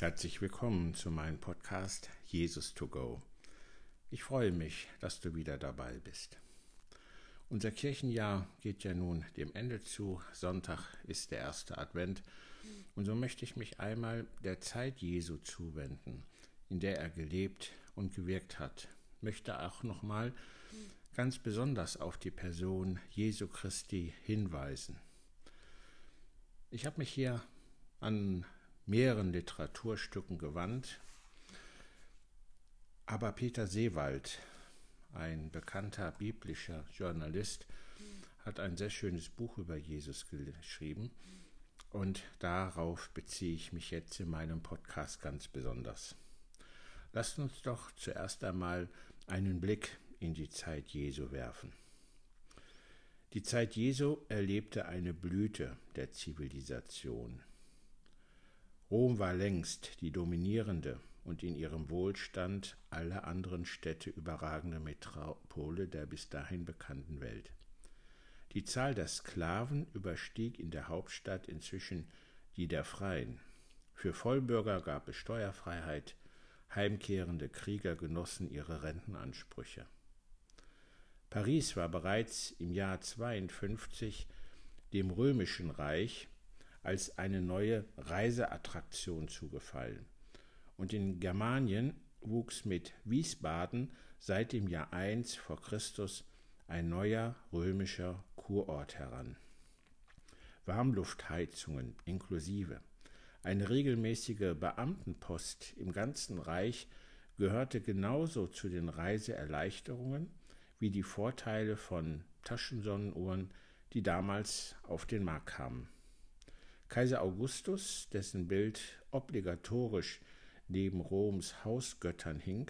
Herzlich willkommen zu meinem Podcast Jesus to Go. Ich freue mich, dass du wieder dabei bist. Unser Kirchenjahr geht ja nun dem Ende zu. Sonntag ist der erste Advent. Und so möchte ich mich einmal der Zeit Jesu zuwenden, in der er gelebt und gewirkt hat. Möchte auch nochmal ganz besonders auf die Person Jesu Christi hinweisen. Ich habe mich hier an mehreren Literaturstücken gewandt. Aber Peter Seewald, ein bekannter biblischer Journalist, hat ein sehr schönes Buch über Jesus geschrieben. Und darauf beziehe ich mich jetzt in meinem Podcast ganz besonders. Lasst uns doch zuerst einmal einen Blick in die Zeit Jesu werfen. Die Zeit Jesu erlebte eine Blüte der Zivilisation. Rom war längst die dominierende und in ihrem Wohlstand alle anderen Städte überragende Metropole der bis dahin bekannten Welt. Die Zahl der Sklaven überstieg in der Hauptstadt inzwischen die der Freien. Für Vollbürger gab es Steuerfreiheit, heimkehrende Krieger genossen ihre Rentenansprüche. Paris war bereits im Jahr 52 dem römischen Reich als eine neue Reiseattraktion zugefallen. Und in Germanien wuchs mit Wiesbaden seit dem Jahr 1 vor Christus ein neuer römischer Kurort heran. Warmluftheizungen inklusive. Eine regelmäßige Beamtenpost im ganzen Reich gehörte genauso zu den Reiseerleichterungen wie die Vorteile von Taschensonnenuhren, die damals auf den Markt kamen. Kaiser Augustus, dessen Bild obligatorisch neben Roms Hausgöttern hing,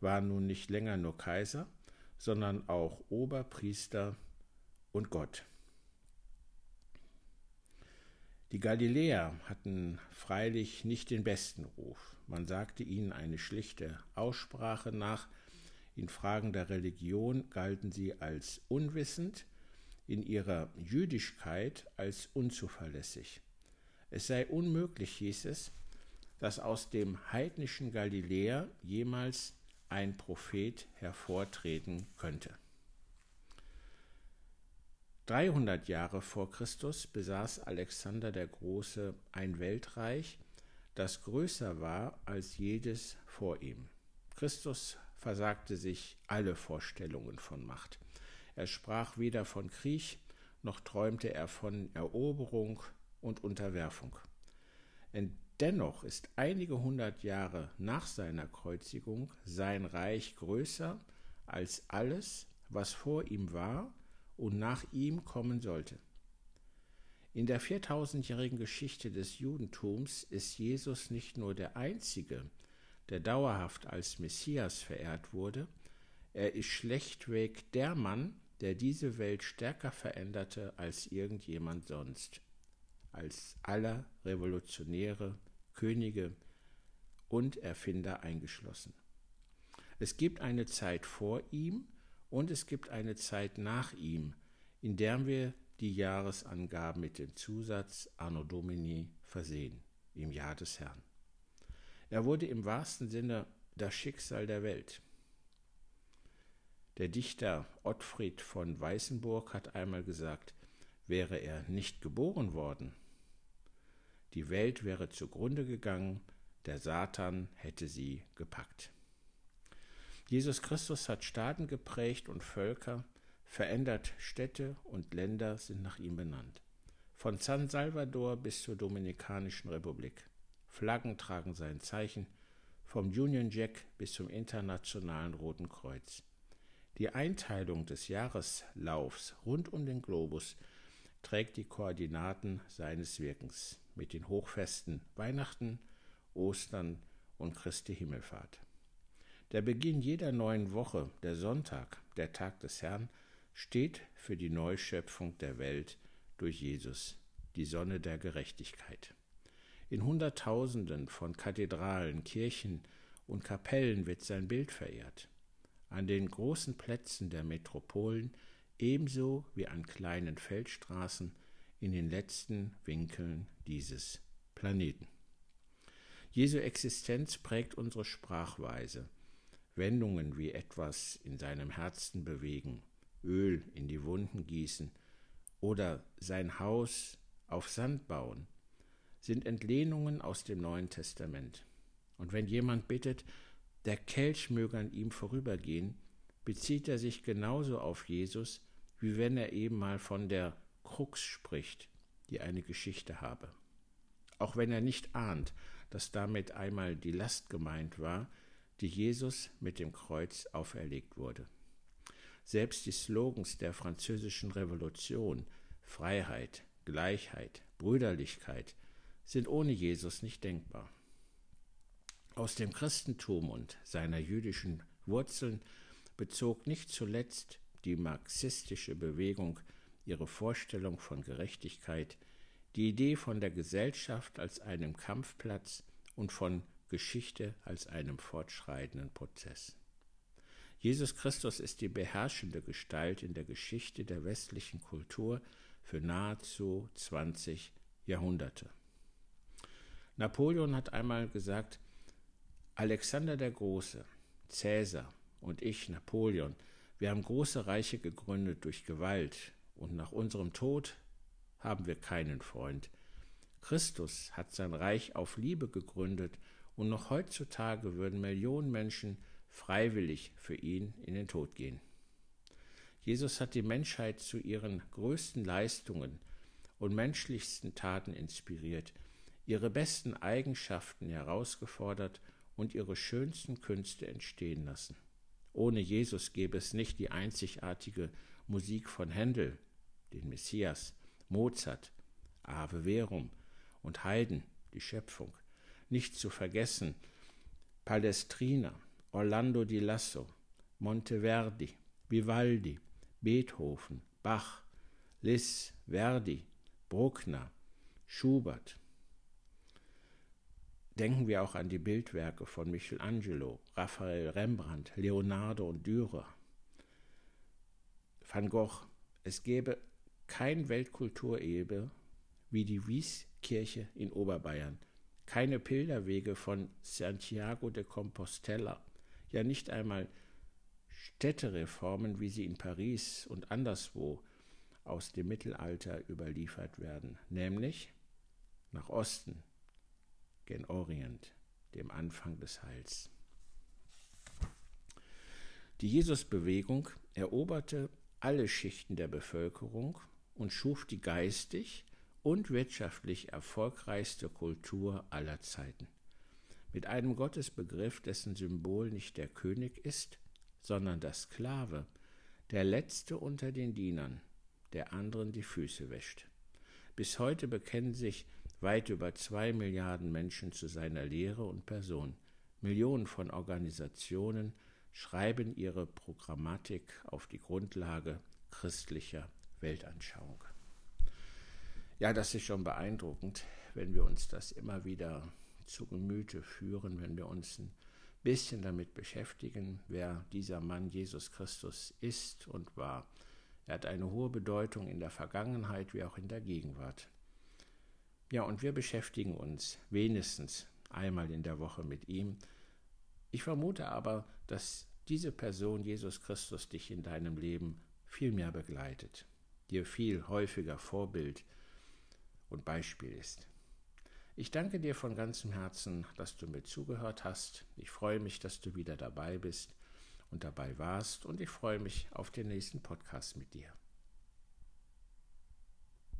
war nun nicht länger nur Kaiser, sondern auch Oberpriester und Gott. Die Galiläer hatten freilich nicht den besten Ruf. Man sagte ihnen eine schlichte Aussprache nach. In Fragen der Religion galten sie als unwissend, in ihrer Jüdischkeit als unzuverlässig. Es sei unmöglich, hieß es, dass aus dem heidnischen Galiläa jemals ein Prophet hervortreten könnte. 300 Jahre vor Christus besaß Alexander der Große ein Weltreich, das größer war als jedes vor ihm. Christus versagte sich alle Vorstellungen von Macht. Er sprach weder von Krieg, noch träumte er von Eroberung und Unterwerfung. Dennoch ist einige hundert Jahre nach seiner Kreuzigung sein Reich größer als alles, was vor ihm war und nach ihm kommen sollte. In der 4000-jährigen Geschichte des Judentums ist Jesus nicht nur der Einzige, der dauerhaft als Messias verehrt wurde, er ist schlechtweg der Mann, der diese Welt stärker veränderte als irgendjemand sonst als aller Revolutionäre, Könige und Erfinder eingeschlossen. Es gibt eine Zeit vor ihm und es gibt eine Zeit nach ihm, in der wir die Jahresangaben mit dem Zusatz Anno Domini versehen, im Jahr des Herrn. Er wurde im wahrsten Sinne das Schicksal der Welt. Der Dichter Ottfried von Weißenburg hat einmal gesagt, wäre er nicht geboren worden, die Welt wäre zugrunde gegangen, der Satan hätte sie gepackt. Jesus Christus hat Staaten geprägt und Völker, verändert Städte und Länder sind nach ihm benannt. Von San Salvador bis zur Dominikanischen Republik. Flaggen tragen sein Zeichen, vom Union Jack bis zum Internationalen Roten Kreuz. Die Einteilung des Jahreslaufs rund um den Globus trägt die Koordinaten seines Wirkens mit den Hochfesten Weihnachten, Ostern und Christi Himmelfahrt. Der Beginn jeder neuen Woche, der Sonntag, der Tag des Herrn, steht für die Neuschöpfung der Welt durch Jesus, die Sonne der Gerechtigkeit. In Hunderttausenden von Kathedralen, Kirchen und Kapellen wird sein Bild verehrt. An den großen Plätzen der Metropolen ebenso wie an kleinen Feldstraßen in den letzten Winkeln dieses Planeten. Jesu Existenz prägt unsere Sprachweise. Wendungen wie etwas in seinem Herzen bewegen, Öl in die Wunden gießen oder sein Haus auf Sand bauen, sind Entlehnungen aus dem Neuen Testament. Und wenn jemand bittet, der Kelch möge an ihm vorübergehen, bezieht er sich genauso auf Jesus, wie wenn er eben mal von der Krux spricht, die eine Geschichte habe. Auch wenn er nicht ahnt, dass damit einmal die Last gemeint war, die Jesus mit dem Kreuz auferlegt wurde. Selbst die Slogans der französischen Revolution Freiheit, Gleichheit, Brüderlichkeit sind ohne Jesus nicht denkbar. Aus dem Christentum und seiner jüdischen Wurzeln bezog nicht zuletzt die marxistische Bewegung ihre Vorstellung von Gerechtigkeit, die Idee von der Gesellschaft als einem Kampfplatz und von Geschichte als einem fortschreitenden Prozess. Jesus Christus ist die beherrschende Gestalt in der Geschichte der westlichen Kultur für nahezu 20 Jahrhunderte. Napoleon hat einmal gesagt, Alexander der Große, Cäsar und ich, Napoleon, wir haben große Reiche gegründet durch Gewalt, und nach unserem Tod haben wir keinen Freund. Christus hat sein Reich auf Liebe gegründet, und noch heutzutage würden Millionen Menschen freiwillig für ihn in den Tod gehen. Jesus hat die Menschheit zu ihren größten Leistungen und menschlichsten Taten inspiriert, ihre besten Eigenschaften herausgefordert und ihre schönsten Künste entstehen lassen. Ohne Jesus gäbe es nicht die einzigartige Musik von Händel, den Messias, Mozart, Ave Verum und Haydn, die Schöpfung. Nicht zu vergessen Palestrina, Orlando di Lasso, Monteverdi, Vivaldi, Beethoven, Bach, Lis, Verdi, Bruckner, Schubert. Denken wir auch an die Bildwerke von Michelangelo, Raphael Rembrandt, Leonardo und Dürer. Van Gogh, es gäbe kein Weltkulturerbe wie die Wieskirche in Oberbayern, keine Pilgerwege von Santiago de Compostela, ja nicht einmal Städtereformen, wie sie in Paris und anderswo aus dem Mittelalter überliefert werden, nämlich nach Osten, gen Orient, dem Anfang des Heils. Die Jesusbewegung eroberte alle Schichten der Bevölkerung und schuf die geistig und wirtschaftlich erfolgreichste Kultur aller Zeiten. Mit einem Gottesbegriff, dessen Symbol nicht der König ist, sondern der Sklave, der letzte unter den Dienern, der anderen die Füße wäscht. Bis heute bekennen sich weit über zwei Milliarden Menschen zu seiner Lehre und Person. Millionen von Organisationen schreiben ihre Programmatik auf die Grundlage christlicher Weltanschauung. Ja, das ist schon beeindruckend, wenn wir uns das immer wieder zu Gemüte führen, wenn wir uns ein bisschen damit beschäftigen, wer dieser Mann Jesus Christus ist und war. Er hat eine hohe Bedeutung in der Vergangenheit wie auch in der Gegenwart. Ja, und wir beschäftigen uns wenigstens einmal in der Woche mit ihm. Ich vermute aber, dass diese Person Jesus Christus dich in deinem Leben viel mehr begleitet, dir viel häufiger Vorbild und Beispiel ist. Ich danke dir von ganzem Herzen, dass du mir zugehört hast. Ich freue mich, dass du wieder dabei bist und dabei warst und ich freue mich auf den nächsten Podcast mit dir.